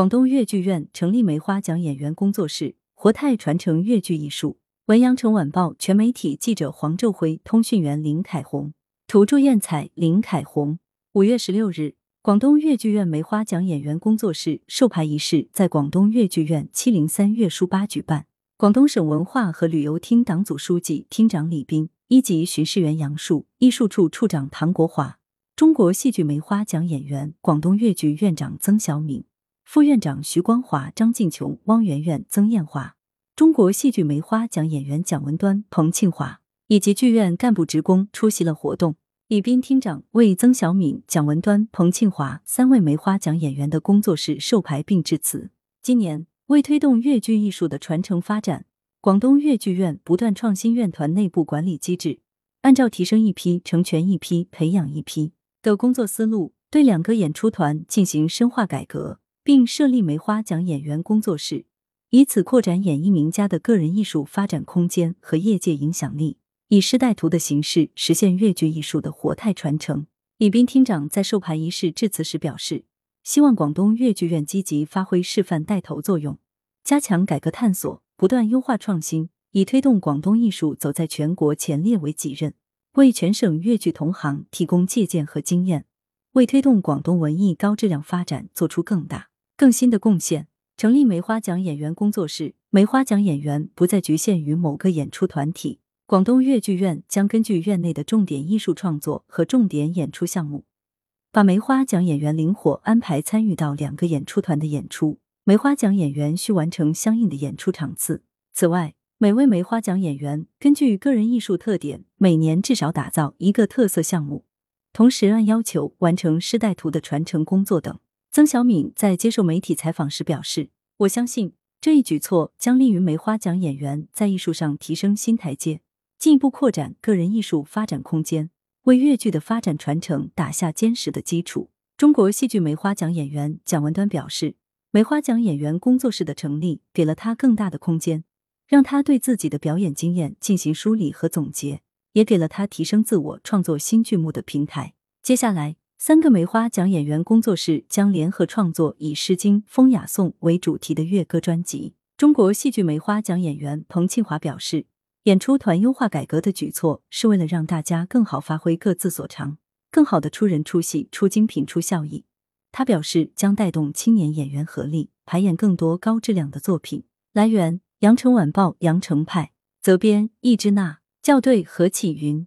广东粤剧院成立梅花奖演员工作室，活态传承粤剧艺术。文阳城晚报全媒体记者黄昼辉，通讯员林凯红，图祝艳彩林凯红。五月十六日，广东粤剧院梅花奖演员工作室授牌仪式在广东粤剧院七零三粤书吧举办。广东省文化和旅游厅党组书记、厅长李斌，一级巡视员杨树，艺术处处长唐国华，中国戏剧梅花奖演员广东粤剧院长曾小敏。副院长徐光华、张静琼、汪媛媛、曾艳华，中国戏剧梅花奖演员蒋文端、彭庆华以及剧院干部职工出席了活动。李斌厅长为曾小敏、蒋文端、彭庆华三位梅花奖演员的工作室授牌并致辞。今年，为推动粤剧艺术的传承发展，广东粤剧院不断创新院团内部管理机制，按照提升一批、成全一批、培养一批的工作思路，对两个演出团进行深化改革。并设立梅花奖演员工作室，以此扩展演艺名家的个人艺术发展空间和业界影响力，以师带徒的形式实现粤剧艺术的活态传承。李斌厅长在授牌仪式致辞时表示，希望广东粤剧院积极发挥示范带头作用，加强改革探索，不断优化创新，以推动广东艺术走在全国前列为己任，为全省粤剧同行提供借鉴和经验，为推动广东文艺高质量发展做出更大。更新的贡献，成立梅花奖演员工作室。梅花奖演员不再局限于某个演出团体。广东粤剧院将根据院内的重点艺术创作和重点演出项目，把梅花奖演员灵活安排参与到两个演出团的演出。梅花奖演员需完成相应的演出场次。此外，每位梅花奖演员根据个人艺术特点，每年至少打造一个特色项目，同时按要求完成师带徒的传承工作等。曾小敏在接受媒体采访时表示：“我相信这一举措将利于梅花奖演员在艺术上提升新台阶，进一步扩展个人艺术发展空间，为粤剧的发展传承打下坚实的基础。”中国戏剧梅花奖演员蒋文端表示：“梅花奖演员工作室的成立，给了他更大的空间，让他对自己的表演经验进行梳理和总结，也给了他提升自我、创作新剧目的平台。接下来。”三个梅花奖演员工作室将联合创作以《诗经》《风雅颂》为主题的乐歌专辑。中国戏剧梅花奖演员彭庆华表示，演出团优化改革的举措是为了让大家更好发挥各自所长，更好的出人出戏、出精品、出效益。他表示，将带动青年演员合力排演更多高质量的作品。来源：羊城晚报羊城派，责编：易之娜，校对：何启云。